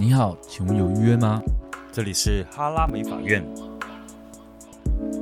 你好，请问有预约吗？这里是哈拉美法院。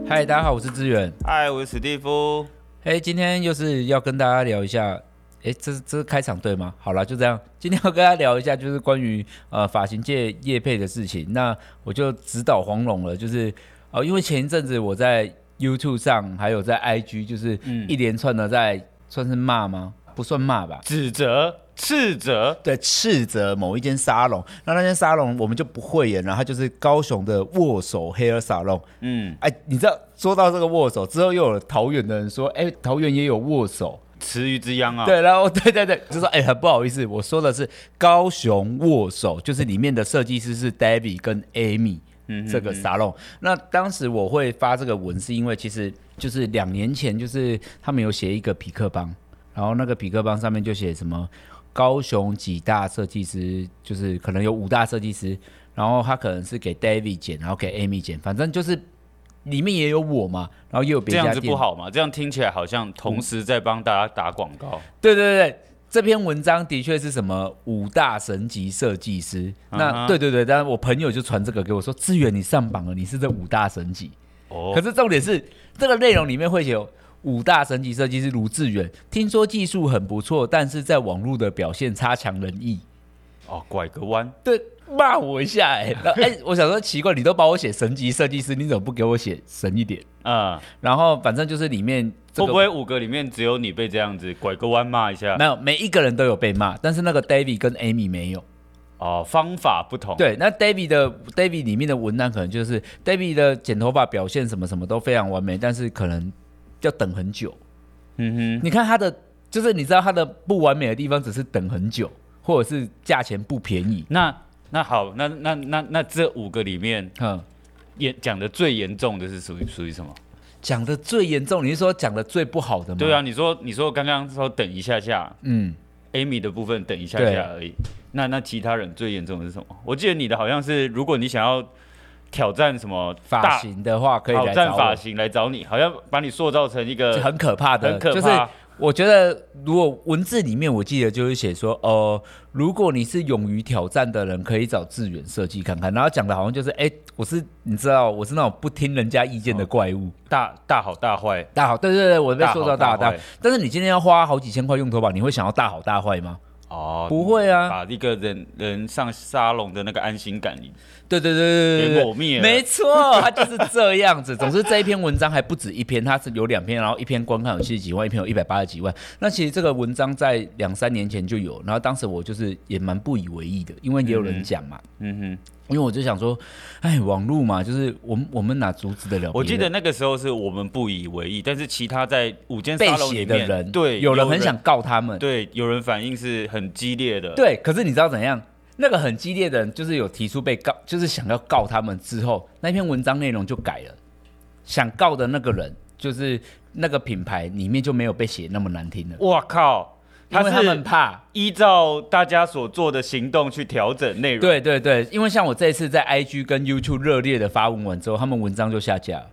嗨，大家好，我是志远。嗨，我是史蒂夫。嘿，今天又是要跟大家聊一下，哎，这是这是开场对吗？好了，就这样。今天要跟大家聊一下，就是关于呃发型界业配的事情。那我就直捣黄龙了，就是哦、呃，因为前一阵子我在 YouTube 上，还有在 IG，就是一连串的在、嗯、算是骂吗？不算骂吧，指责。斥责，对，斥责某一间沙龙，那那间沙龙我们就不会演了，它就是高雄的握手 hair salon。嗯，哎，你知道说到这个握手之后，又有桃园的人说，哎，桃园也有握手，池鱼之殃啊。对，然后对对对，就说哎，很不好意思，我说的是高雄握手，就是里面的设计师是 David 跟 Amy，嗯，这个沙龙。那当时我会发这个文，是因为其实就是两年前，就是他们有写一个匹克邦，然后那个匹克邦上面就写什么。高雄几大设计师，就是可能有五大设计师，然后他可能是给 David 剪，然后给 Amy 剪，反正就是里面也有我嘛，然后也有别。这样子不好嘛？这样听起来好像同时在帮大家打广告。对对对，这篇文章的确是什么五大神级设计师。Uh -huh. 那对对对，但是我朋友就传这个给我说，志远你上榜了，你是这五大神级。哦、oh.。可是重点是这个内容里面会写。五大神级设计师卢志远，听说技术很不错，但是在网络的表现差强人意。哦，拐个弯，对，骂我一下哎、欸，哎、欸，我想说奇怪，你都把我写神级设计师，你怎么不给我写神一点？啊、嗯，然后反正就是里面、这个、会不会五个里面只有你被这样子拐个弯骂一下？没有，每一个人都有被骂，但是那个 David 跟 Amy 没有。哦，方法不同。对，那 David 的 David 里面的文案可能就是 David 的剪头发表现什么什么都非常完美，但是可能。要等很久，嗯哼，你看他的，就是你知道他的不完美的地方，只是等很久，或者是价钱不便宜。那那好，那那那那这五个里面，嗯，严讲的最严重的是属于属于什么？讲的最严重，你是说讲的最不好的吗？对啊，你说你说刚刚说等一下下，嗯，Amy 的部分等一下下而已。那那其他人最严重的是什么？我记得你的好像是，如果你想要。挑战什么发型的话，可以挑战发型来找你，好像把你塑造成一个很可怕的，很可怕。就是我觉得，如果文字里面我记得就是写说，哦、呃，如果你是勇于挑战的人，可以找志远设计看看。然后讲的好像就是，哎、欸，我是你知道，我是那种不听人家意见的怪物，哦、大大好大坏，大好，对对对，我被塑造大好大坏。但是你今天要花好几千块用头发，你会想要大好大坏吗？哦，不会啊，把一个人人上沙龙的那个安心感，对对对对对，灭没错，他就是这样子。总之这一篇文章还不止一篇，它是有两篇，然后一篇观看有七十几万，一篇有一百八十几万。那其实这个文章在两三年前就有，然后当时我就是也蛮不以为意的，因为也有人讲嘛，嗯哼。因为我就想说，哎，网络嘛，就是我们我们哪阻止得了？我记得那个时候是我们不以为意，但是其他在五间沙龙里面被写的人，对，有人很想告他们，对，有人反应是很激烈的，对。可是你知道怎样？那个很激烈的人，就是有提出被告，就是想要告他们之后，那篇文章内容就改了。想告的那个人，就是那个品牌里面就没有被写那么难听了。我靠！他是他们怕依照大家所做的行动去调整内容。对对对，因为像我这一次在 IG 跟 YouTube 热烈的发文完之后，他们文章就下架了。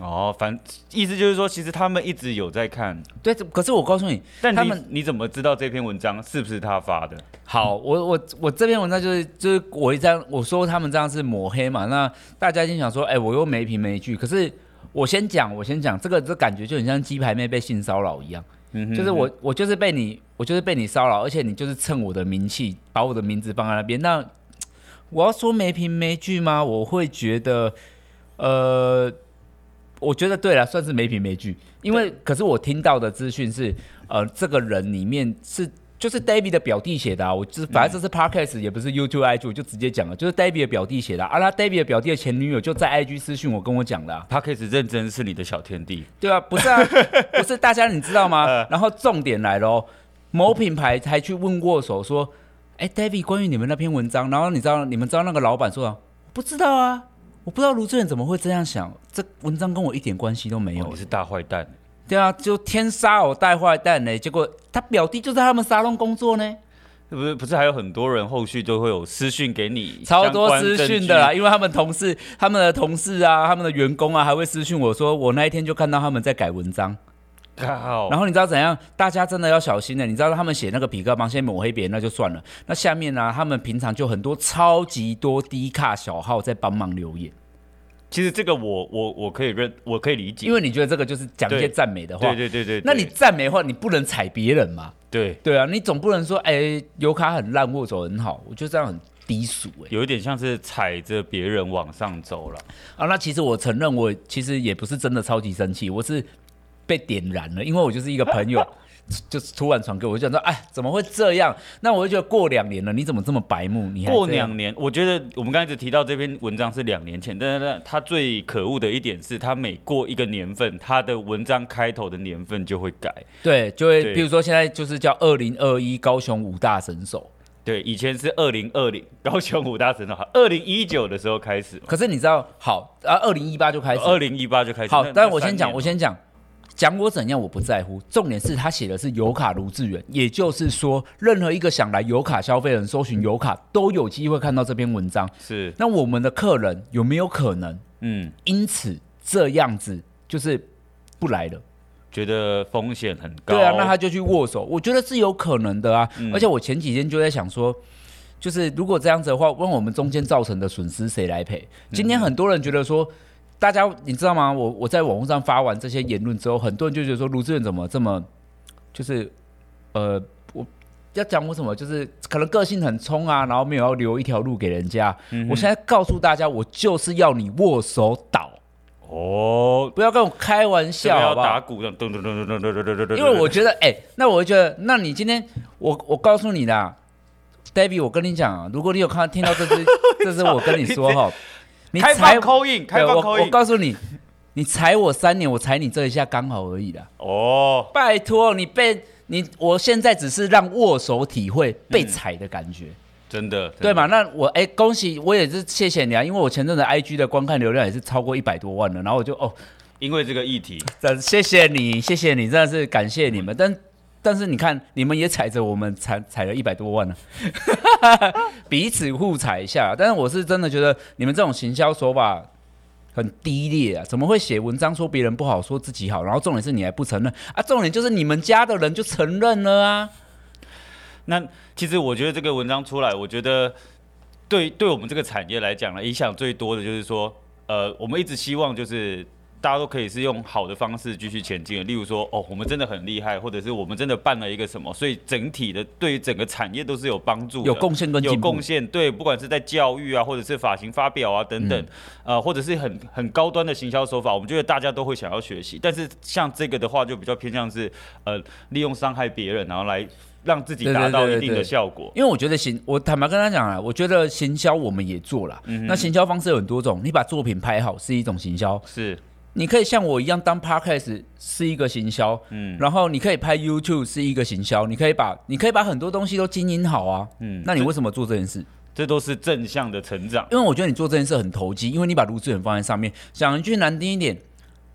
哦，反意思就是说，其实他们一直有在看。对，可是我告诉你，但他们你怎么知道这篇文章是不是他发的？好，我我我这篇文章就是就是我一张我说他们这样是抹黑嘛，那大家就想说，哎，我又没凭没据。可是我先讲，我先讲这个，这感觉就很像鸡排妹被性骚扰一样。嗯，就是我，我就是被你，我就是被你骚扰，而且你就是蹭我的名气，把我的名字放在那边。那我要说没凭没据吗？我会觉得，呃，我觉得对了，算是没凭没据。因为，可是我听到的资讯是，呃，这个人里面是。就是 David 的表弟写的啊，我就是反正这是 Podcast 也不是 YouTube IG，就直接讲了，就是 David 的表弟写的啊。他 David 的表弟的前女友就在 IG 私讯我跟我讲的啊。Podcast 认真是你的小天地，对啊，不是啊，不是大家你知道吗？然后重点来了哦，某品牌还去问过手说，哎，David 关于你们那篇文章，然后你知道你们知道那个老板说啊，不知道啊，我不知道卢志远怎么会这样想，这文章跟我一点关系都没有，你是大坏蛋。对啊，就天杀我带坏蛋呢！结果他表弟就在他们沙龙工作呢。不是不是，还有很多人后续都会有私讯给你，超多私讯的啦。因为他们同事、他们的同事啊、他们的员工啊，还会私讯我说，我那一天就看到他们在改文章。靠！然后你知道怎样？大家真的要小心的。你知道他们写那个痞客邦先抹黑别人，那就算了。那下面呢、啊，他们平常就很多超级多低卡小号在帮忙留言。其实这个我我我可以认，我可以理解，因为你觉得这个就是讲一些赞美的话。对对对。那你赞美的话，你不能踩别人嘛？对对啊，你总不能说，哎，油卡很烂，握手很好。我觉得这样很低俗哎、欸，有一点像是踩着别人往上走了。啊，那其实我承认，我其实也不是真的超级生气，我是被点燃了，因为我就是一个朋友。就是突然传给我，我就想说，哎，怎么会这样？那我就觉得过两年了，你怎么这么白目？你还过两年，我觉得我们刚才只提到这篇文章是两年前，但是他最可恶的一点是，他每过一个年份，他的文章开头的年份就会改。对，就会，比如说现在就是叫二零二一高雄五大神手。对，以前是二零二零高雄五大神手，二零一九的时候开始。可是你知道，好啊，二零一八就开始，二零一八就开始。好，但是我先讲，我先讲。讲我怎样，我不在乎。重点是他写的是油卡卢志远，也就是说，任何一个想来油卡消费的人，搜寻油卡都有机会看到这篇文章。是，那我们的客人有没有可能？嗯，因此这样子就是不来了，觉得风险很高。对啊，那他就去握手，我觉得是有可能的啊。嗯、而且我前几天就在想说，就是如果这样子的话，问我们中间造成的损失谁来赔？今天很多人觉得说。大家你知道吗？我我在网络上发完这些言论之后，很多人就觉得说卢志远怎么这么，就是呃，我要讲我什么，就是可能个性很冲啊，然后没有要留一条路给人家。嗯、我现在告诉大家，我就是要你握手倒哦，不要跟我开玩笑好不好？要打鼓的，咚咚咚咚咚咚咚咚。因为我觉得，哎、欸，那我会觉得，那你今天我我告诉你的，David，我跟你讲啊，如果你有看听到这支，这是我跟你说哈。你开放扣印，开放扣印。我告诉你，你踩我三年，我踩你这一下刚好而已啦。哦，拜托你被你，我现在只是让握手体会被踩的感觉，嗯、真的，对吗？那我哎、欸，恭喜我也是谢谢你啊，因为我前阵子 IG 的观看流量也是超过一百多万了，然后我就哦，因为这个议题，真谢谢你，谢谢你，真的是感谢你们，但。但是你看，你们也踩着我们踩踩了一百多万呢，彼此互踩一下。但是我是真的觉得你们这种行销手法很低劣啊！怎么会写文章说别人不好，说自己好？然后重点是你还不承认啊！重点就是你们家的人就承认了啊！那其实我觉得这个文章出来，我觉得对对我们这个产业来讲呢，影响最多的就是说，呃，我们一直希望就是。大家都可以是用好的方式继续前进的，例如说，哦，我们真的很厉害，或者是我们真的办了一个什么，所以整体的对于整个产业都是有帮助、有贡献跟有贡献。对，不管是在教育啊，或者是发型发表啊等等，嗯、呃，或者是很很高端的行销手法，我们觉得大家都会想要学习。但是像这个的话，就比较偏向是呃利用伤害别人，然后来让自己达到一定的效果。因为我觉得行，我坦白跟他讲啊，我觉得行销我们也做了，嗯、那行销方式有很多种，你把作品拍好是一种行销，是。你可以像我一样当 Podcast 是一个行销，嗯，然后你可以拍 YouTube 是一个行销，你可以把你可以把很多东西都经营好啊，嗯，那你为什么做这件事？这都是正向的成长，因为我觉得你做这件事很投机，因为你把卢志远放在上面，讲一句难听一点，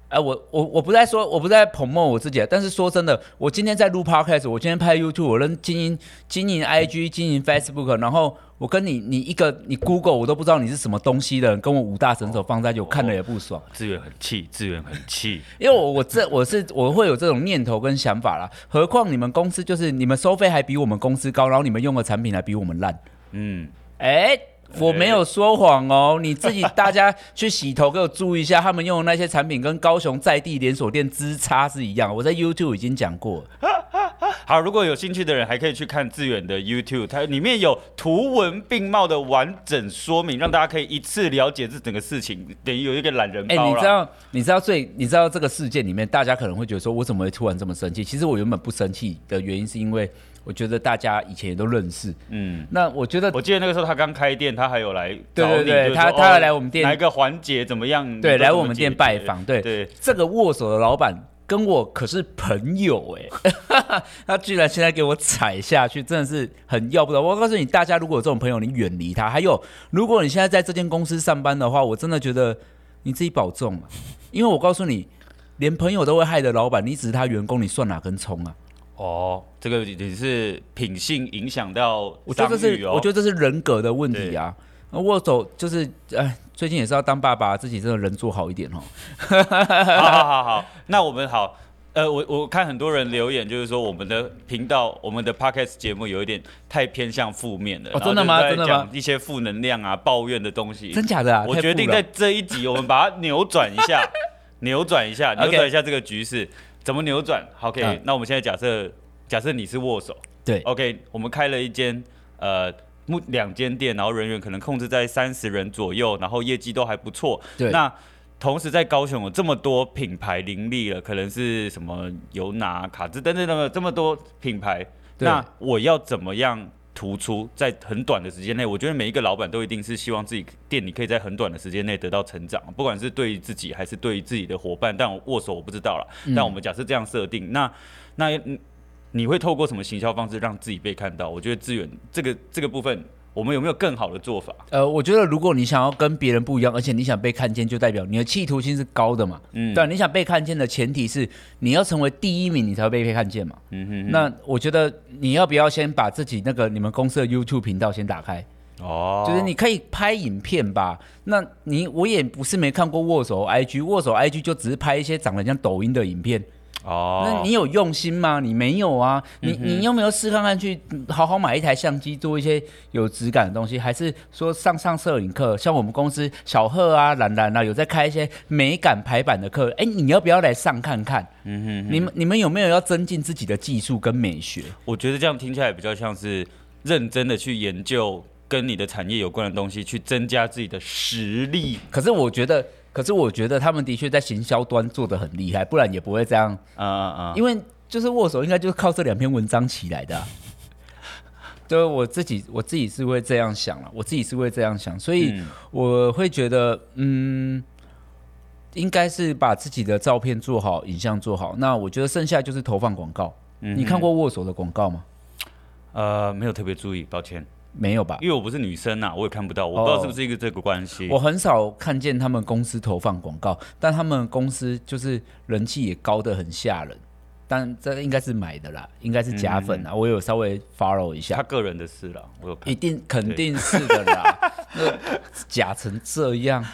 哎、呃，我我我不在说我不在 promote 我自己，但是说真的，我今天在录 Podcast，我今天拍 YouTube，我能经营经营 IG 经营 Facebook，然后。我跟你，你一个你 Google 我都不知道你是什么东西的人，跟我五大神手放在一起，我看了也不爽。资源很气，资源很气，因为我我这我是我会有这种念头跟想法啦。何况你们公司就是你们收费还比我们公司高，然后你们用的产品还比我们烂。嗯，哎、欸，我没有说谎哦，你自己大家去洗头给我注意一下，他们用的那些产品跟高雄在地连锁店之差是一样。我在 YouTube 已经讲过了。好，如果有兴趣的人，还可以去看志远的 YouTube，它里面有图文并茂的完整说明，让大家可以一次了解这整个事情，等于有一个懒人包。哎、欸，你知道，你知道最，你知道这个事件里面，大家可能会觉得说，我怎么会突然这么生气？其实我原本不生气的原因，是因为我觉得大家以前也都认识。嗯，那我觉得，我记得那个时候他刚开店，他还有来对对对，他他要来我们店，哪一个环节怎么样？对，来我们店拜访。对对，这个握手的老板。跟我可是朋友哎、欸，他居然现在给我踩下去，真的是很要不得。我告诉你，大家如果有这种朋友，你远离他。还有，如果你现在在这间公司上班的话，我真的觉得你自己保重，啊因为我告诉你，连朋友都会害的老板，你只是他员工，你算哪根葱啊？哦，这个也是品性影响到、哦，我觉得这是，我觉得这是人格的问题啊。握手就是，哎，最近也是要当爸爸，自己真的人做好一点哦。好好好好，那我们好，呃，我我看很多人留言，就是说我们的频道、我们的 podcast 节目有一点太偏向负面了。哦，真的吗？真的吗？一些负能量啊、抱怨的东西。真假的啊？我决定在这一集，我们把它扭转一下，扭转一下，扭转一下这个局势。怎么扭转？OK，、嗯、那我们现在假设，假设你是握手。对。OK，我们开了一间呃木两间店，然后人员可能控制在三十人左右，然后业绩都还不错。对。那同时在高雄有这么多品牌林立了，可能是什么尤拿、卡兹等等等等这么多品牌，那我要怎么样突出在很短的时间内？我觉得每一个老板都一定是希望自己店里可以在很短的时间内得到成长，不管是对于自己还是对于自己的伙伴。但我握手我不知道了，但我们假设这样设定，那那你会透过什么行销方式让自己被看到？我觉得资源这个这个部分。我们有没有更好的做法？呃，我觉得如果你想要跟别人不一样，而且你想被看见，就代表你的企图心是高的嘛。嗯，对，你想被看见的前提是你要成为第一名，你才会被被看见嘛。嗯哼，哼。那我觉得你要不要先把自己那个你们公司的 YouTube 频道先打开？哦，就是你可以拍影片吧。那你我也不是没看过握手 IG，握手 IG 就只是拍一些长得像抖音的影片。哦，那你有用心吗？你没有啊，你你有没有试看看去好好买一台相机，做一些有质感的东西？还是说上上摄影课？像我们公司小贺啊、兰兰啊，有在开一些美感排版的课。哎、欸，你要不要来上看看？嗯哼，哼，你们你们有没有要增进自己的技术跟美学？我觉得这样听起来比较像是认真的去研究跟你的产业有关的东西，去增加自己的实力。可是我觉得。可是我觉得他们的确在行销端做的很厉害，不然也不会这样。啊啊啊！因为就是握手，应该就是靠这两篇文章起来的啊。对，我自己我自己是会这样想了，我自己是会这样想，所以我会觉得，嗯，应该是把自己的照片做好，影像做好。那我觉得剩下就是投放广告。你看过握手的广告吗？呃，没有特别注意，抱歉。没有吧？因为我不是女生呐、啊，我也看不到，我不知道是不是一个这个关系。我很少看见他们公司投放广告，但他们公司就是人气也高得很吓人。但这应该是买的啦，应该是假粉啊。嗯、我有稍微 follow 一下，他个人的事了，我有看。一定肯定是的啦，那假成这样。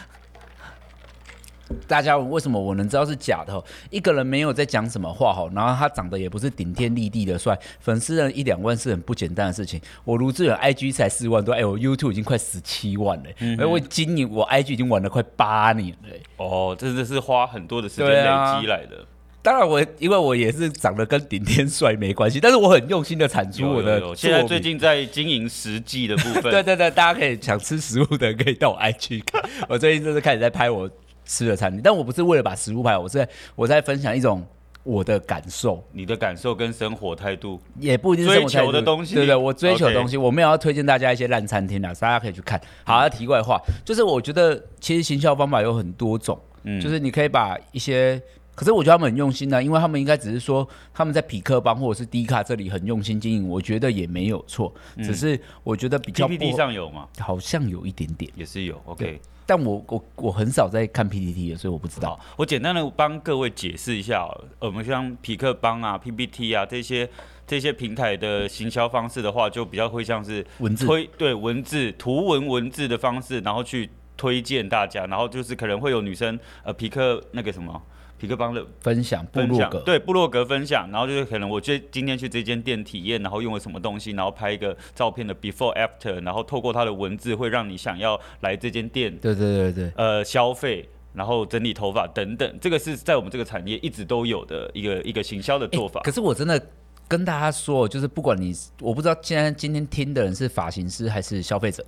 大家问为什么我能知道是假的？一个人没有在讲什么话哈，然后他长得也不是顶天立地的帅，粉丝人一两万是很不简单的事情。我卢志远 IG 才四万多，哎，我 YouTube 已经快十七万了，嗯，而我经营我 IG 已经玩了快八年了。哦，真的是花很多的时间累积来的。当然我因为我也是长得跟顶天帅没关系，但是我很用心的产出我的。现在最近在经营食记的部分，对对对，大家可以想吃食物的人可以到我 IG 看。我最近就是开始在拍我。吃的餐厅，但我不是为了把食物拍，我是在我在分享一种我的感受，你的感受跟生活态度也不一定是生活追求的东西，对对，我追求的东西.我没有要推荐大家一些烂餐厅啊，大家可以去看。好，要题外话，就是我觉得其实行销方法有很多种，嗯，就是你可以把一些，可是我觉得他们很用心呢、啊，因为他们应该只是说他们在匹克邦或者是 D 卡这里很用心经营，我觉得也没有错、嗯，只是我觉得比较 PPT 上有吗？好像有一点点，也是有，OK。但我我我很少在看 PPT 的，所以我不知道。我简单的帮各位解释一下，我们像匹克邦啊、PPT 啊这些这些平台的行销方式的话，就比较会像是文字推对文字图文文字的方式，然后去推荐大家，然后就是可能会有女生呃匹克那个什么。痞客邦的分享，部落格对部落格分享，然后就是可能我今今天去这间店体验，然后用了什么东西，然后拍一个照片的 before after，然后透过它的文字会让你想要来这间店，对对对对，呃消费，然后整理头发等等，这个是在我们这个产业一直都有的一个一个行销的做法。可是我真的跟大家说，就是不管你，我不知道现在今天听的人是发型师还是消费者，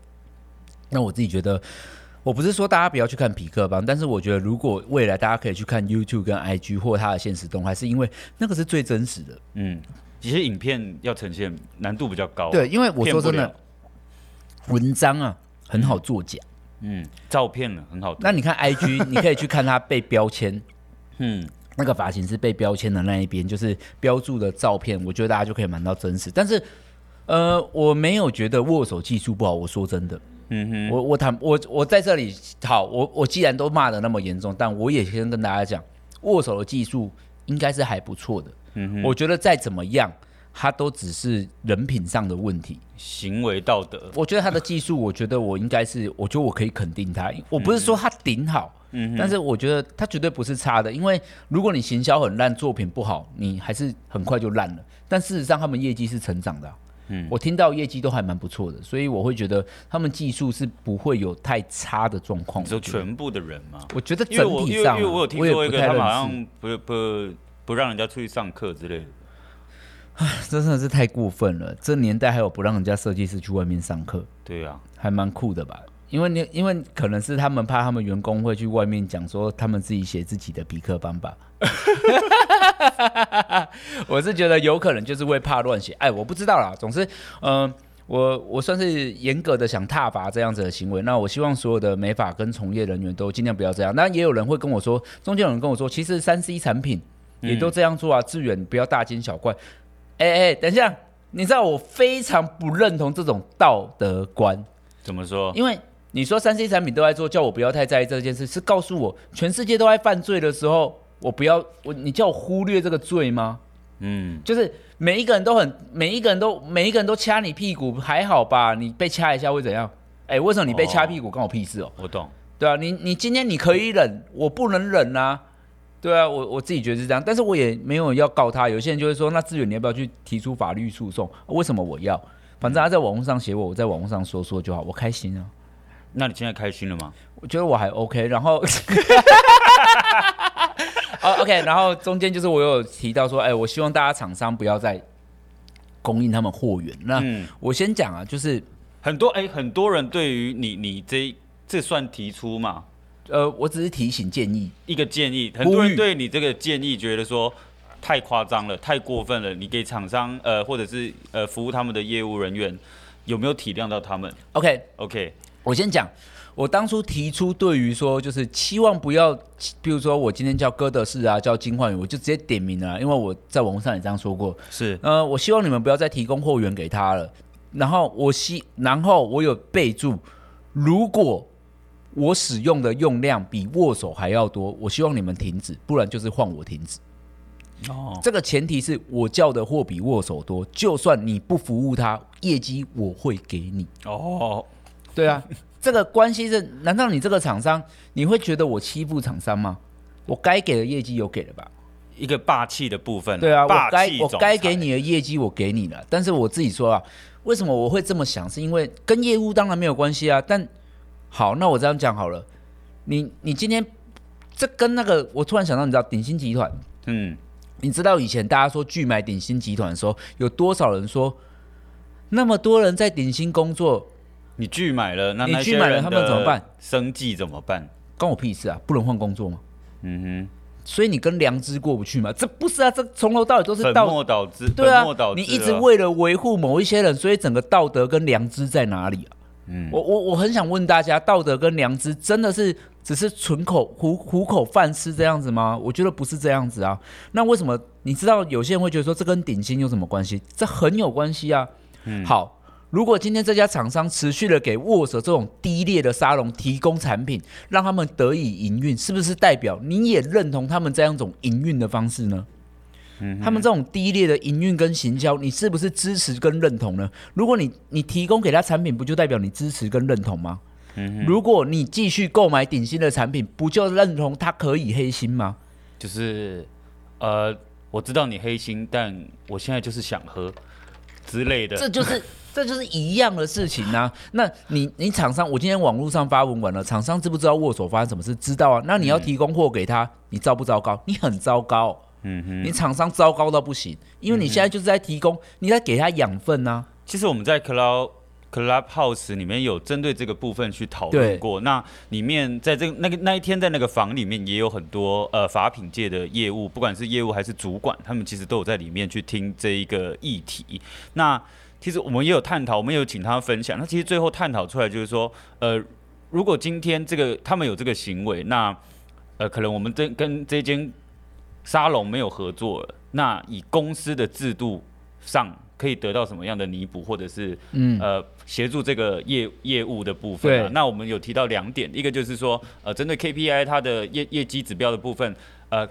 那我自己觉得。我不是说大家不要去看痞客邦，但是我觉得如果未来大家可以去看 YouTube 跟 IG 或他的现实动态，是因为那个是最真实的。嗯，其实影片要呈现难度比较高。对，因为我说真的，文章啊很好作假。嗯，照片呢很好。那你看 IG，你可以去看他被标签。嗯，那个发型师被标签的那一边，就是标注的照片，我觉得大家就可以买到真实。但是，呃，我没有觉得握手技术不好。我说真的。嗯哼，我我谈我我在这里好，我我既然都骂的那么严重，但我也先跟大家讲，握手的技术应该是还不错的。嗯哼，我觉得再怎么样，他都只是人品上的问题，行为道德。我觉得他的技术，我觉得我应该是，我觉得我可以肯定他。我不是说他顶好，嗯，但是我觉得他绝对不是差的。因为如果你行销很烂，作品不好，你还是很快就烂了。但事实上，他们业绩是成长的，嗯，我听到业绩都还蛮不错的，所以我会觉得他们技术是不会有太差的状况。就全部的人吗，我觉得整体上，因为我有听说一个，他们好像不不不让人家出去上课之类的。唉，真的是太过分了！这年代还有不让人家设计师去外面上课？对啊，还蛮酷的吧？因为你因为可能是他们怕他们员工会去外面讲说他们自己写自己的比克邦吧。我是觉得有可能就是会怕乱写。哎，我不知道啦。总之，嗯、呃，我我算是严格的想踏伐这样子的行为。那我希望所有的美发跟从业人员都尽量不要这样。那也有人会跟我说，中间有人跟我说，其实三 C 产品也都这样做啊，致远不要大惊小怪。哎哎，等一下，你知道我非常不认同这种道德观。怎么说？因为你说三 C 产品都在做，叫我不要太在意这件事，是告诉我全世界都在犯罪的时候，我不要我，你叫我忽略这个罪吗？嗯，就是每一个人都很，每一个人都每一个人都掐你屁股，还好吧？你被掐一下会怎样？哎，为什么你被掐屁股关我屁事哦？我懂，对啊，你你今天你可以忍，我不能忍啊。对啊，我我自己觉得是这样，但是我也没有要告他。有些人就会说，那志远你要不要去提出法律诉讼？为什么我要？反正他在网络上写我，我在网络上说说就好，我开心啊。那你现在开心了吗？我觉得我还 OK。然后，哦 OK，然后中间就是我有提到说，哎，我希望大家厂商不要再供应他们货源。那、嗯、我先讲啊，就是很多哎，很多人对于你你这这算提出嘛？呃，我只是提醒建议一个建议，很多人对你这个建议觉得说太夸张了，太过分了。你给厂商呃，或者是呃服务他们的业务人员，有没有体谅到他们？OK OK，我先讲，我当初提出对于说就是期望不要，比如说我今天叫哥德式啊，叫金焕宇，我就直接点名了，因为我在网络上也这样说过。是，呃，我希望你们不要再提供货源给他了。然后我希，然后我有备注，如果。我使用的用量比握手还要多，我希望你们停止，不然就是换我停止。哦，这个前提是我叫的货比握手多，就算你不服务他，业绩我会给你。哦，对啊，这个关系是，难道你这个厂商你会觉得我欺负厂商吗？我该给的业绩有给了吧？一个霸气的部分，对啊，我该我该给你的业绩我给你了，但是我自己说啊，为什么我会这么想？是因为跟业务当然没有关系啊，但。好，那我这样讲好了，你你今天这跟那个，我突然想到，你知道鼎新集团，嗯，你知道以前大家说拒买鼎新集团的时候，有多少人说，那么多人在鼎新工作，你拒买了，那你拒买了，他们怎么办？生计怎么办？关我屁事啊！不能换工作吗？嗯哼，所以你跟良知过不去吗？这不是啊，这从头到尾都是道本末倒置，对啊，你一直为了维护某一些人，所以整个道德跟良知在哪里啊？嗯，我我我很想问大家，道德跟良知真的是只是纯口糊糊口饭吃这样子吗？我觉得不是这样子啊。那为什么你知道有些人会觉得说这跟顶薪有什么关系？这很有关系啊。嗯，好，如果今天这家厂商持续的给沃舍这种低劣的沙龙提供产品，让他们得以营运，是不是代表你也认同他们这样一种营运的方式呢？他们这种低劣的营运跟行销，你是不是支持跟认同呢？如果你你提供给他产品，不就代表你支持跟认同吗？如果你继续购买顶新的产品，不就认同他可以黑心吗？就是，呃，我知道你黑心，但我现在就是想喝之类的。这就是这就是一样的事情啊。那你你厂商，我今天网络上发文完了，厂商知不知道握手发生什么事？知道啊。那你要提供货给他，你糟不糟糕？你很糟糕。嗯哼，你厂商糟糕到不行，因为你现在就是在提供，你在给他养分啊。其实我们在 Club Clubhouse 里面有针对这个部分去讨论过。那里面在这个那个那一天在那个房里面也有很多呃法品界的业务，不管是业务还是主管，他们其实都有在里面去听这一个议题。那其实我们也有探讨，我们也有请他分享。那其实最后探讨出来就是说，呃，如果今天这个他们有这个行为，那呃可能我们这跟这间。沙龙没有合作了，那以公司的制度上可以得到什么样的弥补，或者是嗯呃协助这个业业务的部分啊？那我们有提到两点，一个就是说呃针对 KPI 它的业业绩指标的部分，呃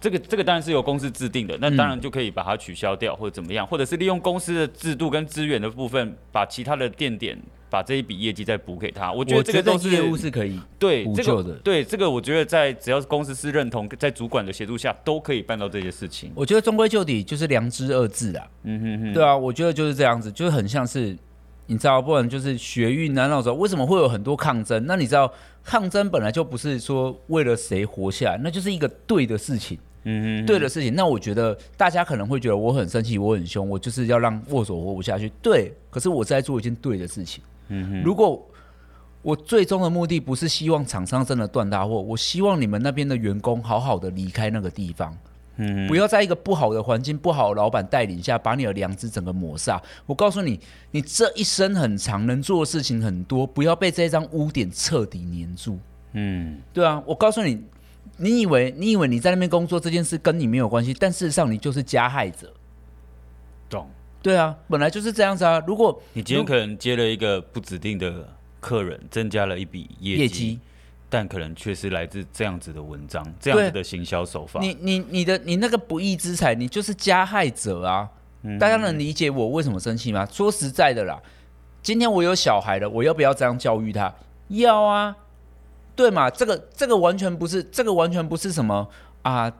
这个这个当然是由公司制定的，那当然就可以把它取消掉或者怎么样，或者是利用公司的制度跟资源的部分，把其他的店点把这一笔业绩再补给他。我觉得这个都是业务是可以对补救的。对这个，我觉得在只要是公司是认同，在主管的协助下，都可以办到这些事情。我觉得终归就底就是良知二字啊。嗯哼哼，对啊，我觉得就是这样子，就是很像是你知道，不然就是学运啊那种，为什么会有很多抗争？那你知道，抗争本来就不是说为了谁活下来，那就是一个对的事情。嗯，对的事情，那我觉得大家可能会觉得我很生气，我很凶，我就是要让握手活不下去。对，可是我是在做一件对的事情。嗯哼，如果我最终的目的不是希望厂商真的断大货，我希望你们那边的员工好好的离开那个地方。嗯，不要在一个不好的环境、不好的老板带领下，把你的良知整个抹煞。我告诉你，你这一生很长，能做的事情很多，不要被这张污点彻底黏住。嗯，对啊，我告诉你。你以为你以为你在那边工作这件事跟你没有关系，但事实上你就是加害者。懂？对啊，本来就是这样子啊。如果你今天可能接了一个不指定的客人，增加了一笔业绩，但可能却是来自这样子的文章，这样子的行销手法。你你你的你那个不义之财，你就是加害者啊！嗯、大家能理解我为什么生气吗？说实在的啦，今天我有小孩了，我要不要这样教育他？要啊。对嘛？这个这个完全不是，这个完全不是什么啊！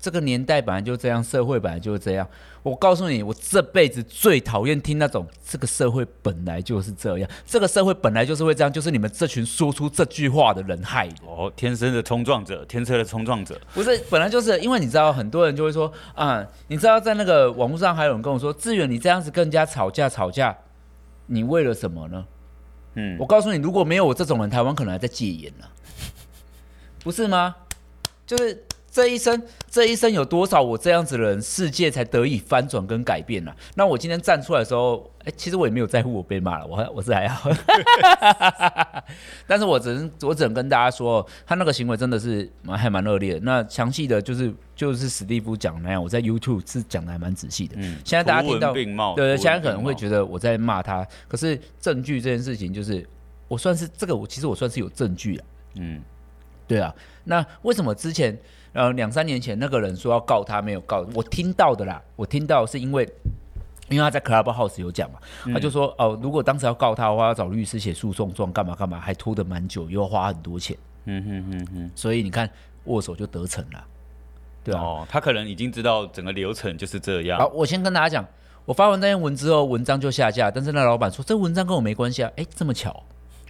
这个年代本来就这样，社会本来就是这样。我告诉你，我这辈子最讨厌听那种“这个社会本来就是这样”，这个社会本来就是会这样，就是你们这群说出这句话的人害的。哦，天生的冲撞者，天生的冲撞者，不是本来就是因为你知道，很多人就会说啊，你知道在那个网络上还有人跟我说，志远，你这样子跟人家吵架吵架，你为了什么呢？嗯，我告诉你，如果没有我这种人，台湾可能还在戒严呢。不是吗？就是这一生，这一生有多少我这样子的人，世界才得以翻转跟改变呢、啊？那我今天站出来的时候，哎、欸，其实我也没有在乎我被骂了，我还我是还好，但是我只能我只能跟大家说，他那个行为真的是蛮还蛮恶劣的。那详细的就是就是史蒂夫讲那样，我在 YouTube 是讲的还蛮仔细的。嗯，现在大家听到，对对，现在可能会觉得我在骂他，可是证据这件事情，就是我算是这个，我其实我算是有证据啊。嗯。对啊，那为什么之前呃两三年前那个人说要告他没有告？我听到的啦，我听到是因为因为他在 Clubhouse 有讲嘛，他就说哦、呃，如果当时要告他的话，要找律师写诉讼状，干嘛干嘛，还拖得蛮久，又要花很多钱。嗯哼哼哼，所以你看握手就得逞了，对啊，哦，他可能已经知道整个流程就是这样。好，我先跟大家讲，我发完那篇文之后，文章就下架，但是那老板说这文章跟我没关系啊，哎，这么巧。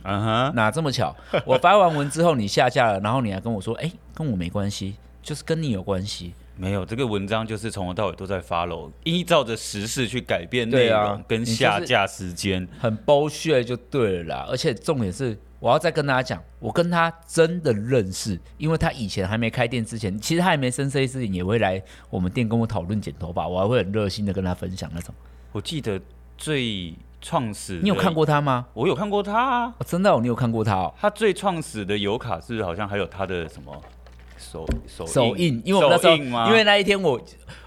嗯哼，哪这么巧？我发完文之后你下架了，然后你还跟我说，哎、欸，跟我没关系，就是跟你有关系。没有，这个文章就是从头到尾都在 follow，依照着时事去改变内容跟下架时间，啊、很 bullshit 就对了啦。而且重点是，我要再跟大家讲，我跟他真的认识，因为他以前还没开店之前，其实他还没生这些事情，也会来我们店跟我讨论剪头发，我还会很热心的跟他分享那种。我记得最。创始，你有看过他吗？我有看过他啊，哦、真的、哦，你有看过他哦。他最创始的油卡是好像还有他的什么手手手印，因为我们那时候，因为那一天我，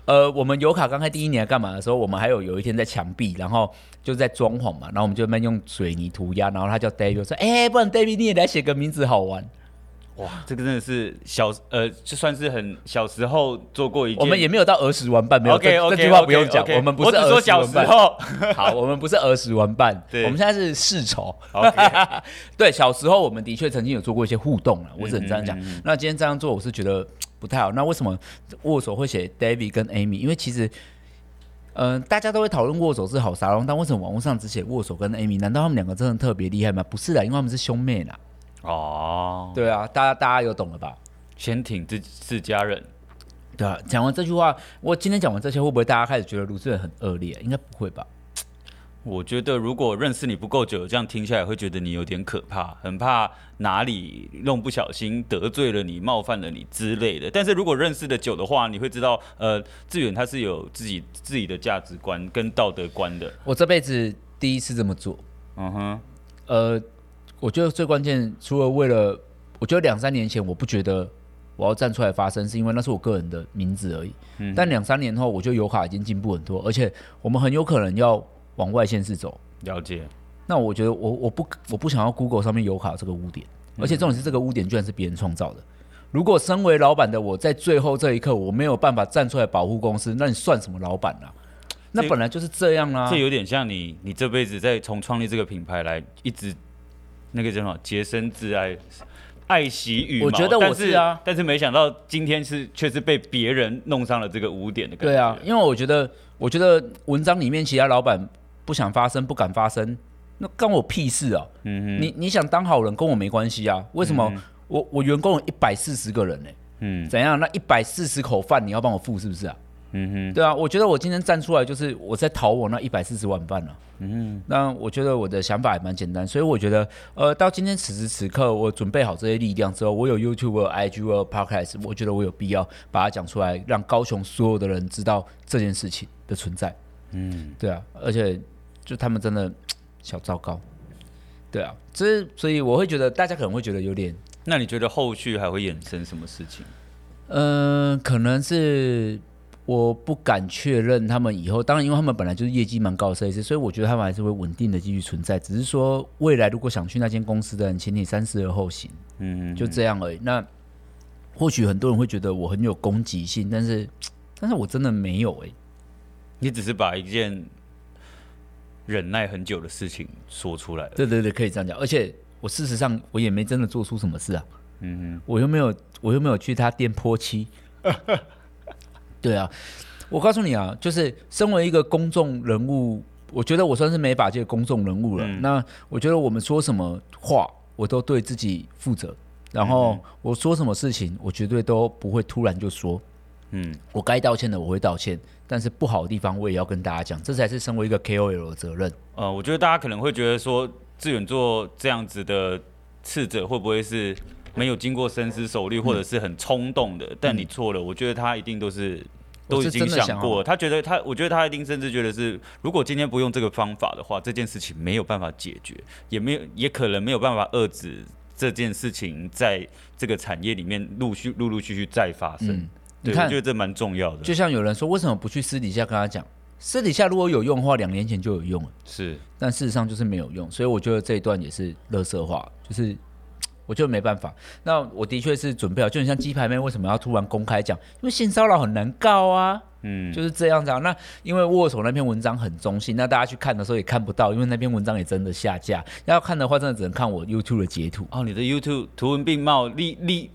呃，我们油卡刚开第一年干嘛的时候，我们还有有一天在墙壁，然后就在装潢嘛，然后我们就慢用水泥涂鸦，然后他叫 David 说，哎、欸，不然 David 你也来写个名字好玩。哇，这个真的是小呃，就算是很小时候做过一件，我们也没有到儿时玩伴，没有 okay, okay, 这句话不用讲，okay, 我们不是儿时玩伴。我只说小时候，好，我们不是儿时玩伴，对，我们现在是世仇。Okay. 对，小时候我们的确曾经有做过一些互动了，我只能这样讲。嗯嗯嗯，那今天这样做，我是觉得不太好。那为什么握手会写 David 跟 Amy？因为其实，嗯、呃，大家都会讨论握手是好沙龙，但为什么网络上只写握手跟 Amy？难道他们两个真的特别厉害吗？不是的，因为他们是兄妹啦。哦，对啊，大家大家有懂了吧？先挺自自家人，对啊。讲完这句话，我今天讲完这些，会不会大家开始觉得卢志远很恶劣？应该不会吧？我觉得如果认识你不够久，这样听下来会觉得你有点可怕，很怕哪里弄不小心得罪了你、冒犯了你之类的。但是如果认识的久的话，你会知道，呃，志远他是有自己自己的价值观跟道德观的。我这辈子第一次这么做，嗯哼，呃。我觉得最关键，除了为了，我觉得两三年前我不觉得我要站出来发声，是因为那是我个人的名字而已。嗯。但两三年后，我觉得油卡已经进步很多，而且我们很有可能要往外线市走。了解。那我觉得我我不我不想要 Google 上面油卡这个污点，而且重点是这个污点居然是别人创造的。如果身为老板的我在最后这一刻我没有办法站出来保护公司，那你算什么老板啊？那本来就是这样啊。这有点像你，你这辈子在从创立这个品牌来一直那个叫什么洁身自爱。爱惜羽毛，我觉得我是啊，但是没想到今天是却是被别人弄上了这个污点的感觉。对啊，因为我觉得，我觉得文章里面其他老板不想发声、不敢发声，那关我屁事啊！嗯哼，你你想当好人跟我没关系啊？为什么我、嗯、我员工有一百四十个人呢、欸？嗯，怎样？那一百四十口饭你要帮我付是不是啊？嗯哼，对啊，我觉得我今天站出来就是我在讨我那一百四十碗饭了。嗯哼，那我觉得我的想法也蛮简单，所以我觉得，呃，到今天此时此刻，我准备好这些力量之后，我有 YouTube、我有 IG、我有 Podcast，我觉得我有必要把它讲出来，让高雄所有的人知道这件事情的存在。嗯，对啊，而且就他们真的小糟糕。对啊，这所以我会觉得大家可能会觉得有点。那你觉得后续还会衍生什么事情？嗯、呃，可能是。我不敢确认他们以后，当然，因为他们本来就是业绩蛮高的设计师，所以我觉得他们还是会稳定的继续存在。只是说，未来如果想去那间公司的人，请你三思而后行。嗯，嗯，就这样而已。那或许很多人会觉得我很有攻击性，但是，但是我真的没有哎、欸。你只是把一件忍耐很久的事情说出来了。对对对，可以这样讲。而且我事实上我也没真的做出什么事啊。嗯嗯，我又没有，我又没有去他店泼漆。对啊，我告诉你啊，就是身为一个公众人物，我觉得我算是美法界的公众人物了。嗯、那我觉得我们说什么话，我都对自己负责。然后我说什么事情，我绝对都不会突然就说。嗯，我该道歉的我会道歉，但是不好的地方我也要跟大家讲，这才是身为一个 KOL 的责任。呃，我觉得大家可能会觉得说，志远做这样子的斥责，会不会是没有经过深思熟虑，或者是很冲动的？嗯、但你错了，我觉得他一定都是。都已经想过，他觉得他，我觉得他一定甚至觉得是，如果今天不用这个方法的话，这件事情没有办法解决，也没有，也可能没有办法遏制这件事情在这个产业里面陆续、陆陆续续再发生。嗯、对，我觉得这蛮重要的。就像有人说，为什么不去私底下跟他讲？私底下如果有用的话，两年前就有用了。是，但事实上就是没有用，所以我觉得这一段也是乐色话，就是。我就没办法，那我的确是准备好，就很像鸡排妹为什么要突然公开讲？因为性骚扰很难告啊，嗯，就是这样子啊。那因为握手那篇文章很中性，那大家去看的时候也看不到，因为那篇文章也真的下架。要看的话，真的只能看我 YouTube 的截图。哦，你的 YouTube 图文并茂，立立。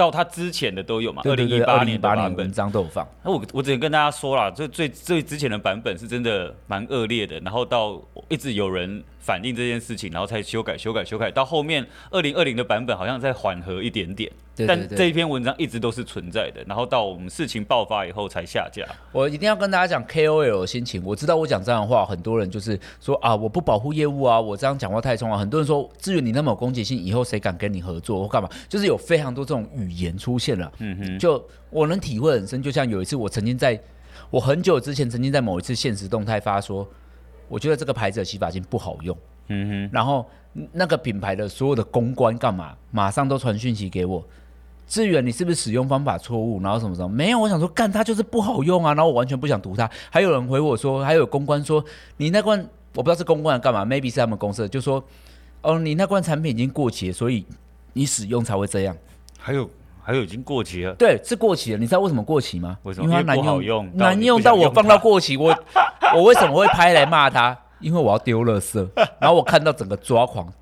到他之前的都有嘛？二零一八年的版本章都有放。那我我只能跟大家说了，这最最之前的版本是真的蛮恶劣的，然后到一直有人反映这件事情，然后才修改修改修改，到后面二零二零的版本好像再缓和一点点。对对对，但这一篇文章一直都是存在的，然后到我们事情爆发以后才下架。我一定要跟大家讲 KOL 的心情。我知道我讲这样的话，很多人就是说啊，我不保护业务啊，我这样讲话太冲啊。很多人说，至于你那么有攻击性，以后谁敢跟你合作或干嘛？就是有非常多这种语言出现了。嗯哼，就我能体会很深。就像有一次，我曾经在我很久之前曾经在某一次现实动态发说，我觉得这个牌子的洗发精不好用。嗯哼，然后那个品牌的所有的公关干嘛，马上都传讯息给我。志远，你是不是使用方法错误？然后什么什么？没有，我想说，干它就是不好用啊！然后我完全不想读它。还有人回我说，还有公关说，你那罐我不知道是公关干嘛，maybe 是他们公司的，就说，哦，你那罐产品已经过期了，所以你使用才会这样。还有还有已经过期了？对，是过期了。你知道为什么过期吗？为什么？因为它难用，用难用到我放到过期，我 我为什么会拍来骂他？因为我要丢垃圾。然后我看到整个抓狂。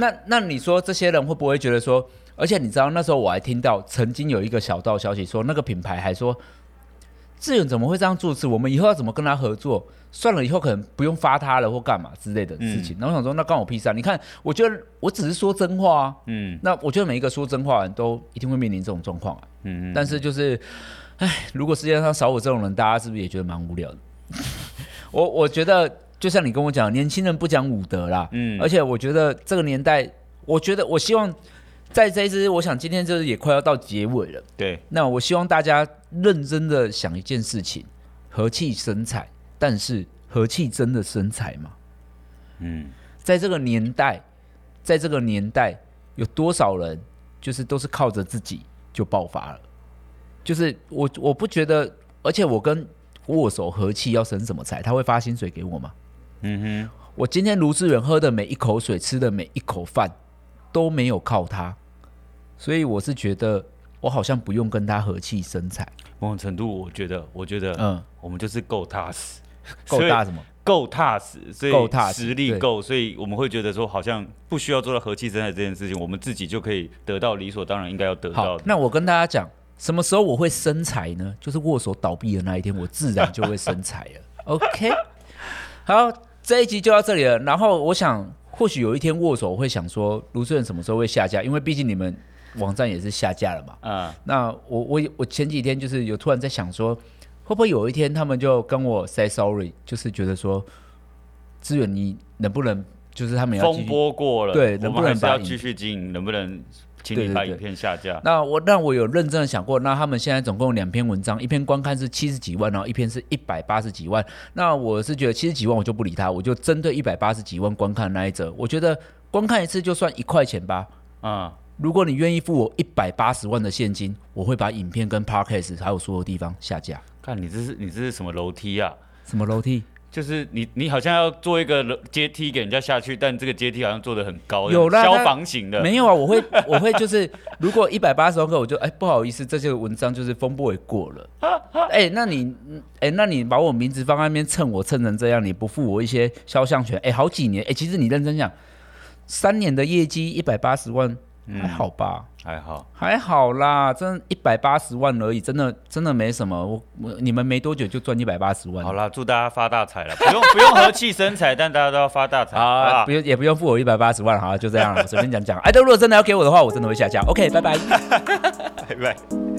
那那你说这些人会不会觉得说？而且你知道那时候我还听到曾经有一个小道消息说那个品牌还说，志远怎么会这样做事？我们以后要怎么跟他合作？算了，以后可能不用发他了或干嘛之类的事情。然后我想说那关我屁事啊！你看，我觉得我只是说真话啊。嗯。那我觉得每一个说真话的人都一定会面临这种状况啊。嗯。但是就是，哎，如果世界上少我这种人，大家是不是也觉得蛮无聊的？我我觉得就像你跟我讲，年轻人不讲武德啦。嗯。而且我觉得这个年代，我觉得我希望。在这一支，我想今天就是也快要到结尾了。对，那我希望大家认真的想一件事情：和气生财。但是和气真的生财吗？嗯，在这个年代，在这个年代，有多少人就是都是靠着自己就爆发了？就是我我不觉得，而且我跟握手和气要生什么财？他会发薪水给我吗？嗯哼，我今天卢志远喝的每一口水，吃的每一口饭。都没有靠他，所以我是觉得我好像不用跟他和气生财。某种程度，我觉得，我觉得，嗯，我们就是够踏实，够大什么？够踏实，所以实力够，所以我们会觉得说，好像不需要做到和气生财这件事情，我们自己就可以得到理所当然应该要得到的。那我跟大家讲，什么时候我会生财呢？就是握手倒闭的那一天，我自然就会生财了。OK，好，这一集就到这里了。然后我想，或许有一天握手我会想说，卢志远什么时候会下架？因为毕竟你们网站也是下架了嘛。嗯，那我我我前几天就是有突然在想说。会不会有一天他们就跟我 say sorry，就是觉得说，志远你能不能就是他们要风波过了，对，能不能要继续经营，能不能请你把影片下架？那我那我有认真的想过，那他们现在总共两篇文章，一篇观看是七十几万，然后一篇是一百八十几万。那我是觉得七十几万我就不理他，我就针对一百八十几万观看那一则，我觉得观看一次就算一块钱吧。啊、嗯，如果你愿意付我一百八十万的现金，我会把影片跟 podcast 还有所有地方下架。看你这是你这是什么楼梯啊？什么楼梯？就是你你好像要做一个阶梯给人家下去，但这个阶梯好像做的很高，有啦，消防型的。没有啊，我会 我会就是如果一百八十万个，我就哎不好意思，这些文章就是风波也过了。哎，那你哎那你把我名字放在那边蹭我蹭成这样，你不付我一些肖像权？哎，好几年哎，其实你认真讲，三年的业绩一百八十万。还好吧，还好，还好啦，真一百八十万而已，真的真的没什么。我我你们没多久就赚一百八十万。好啦，祝大家发大财了，不用不用和气生财，但大家都要发大财啊！不用也不用付我一百八十万，好，就这样了，随便讲讲。哎，如果真的要给我的话，我真的会下架。OK，拜拜，拜拜。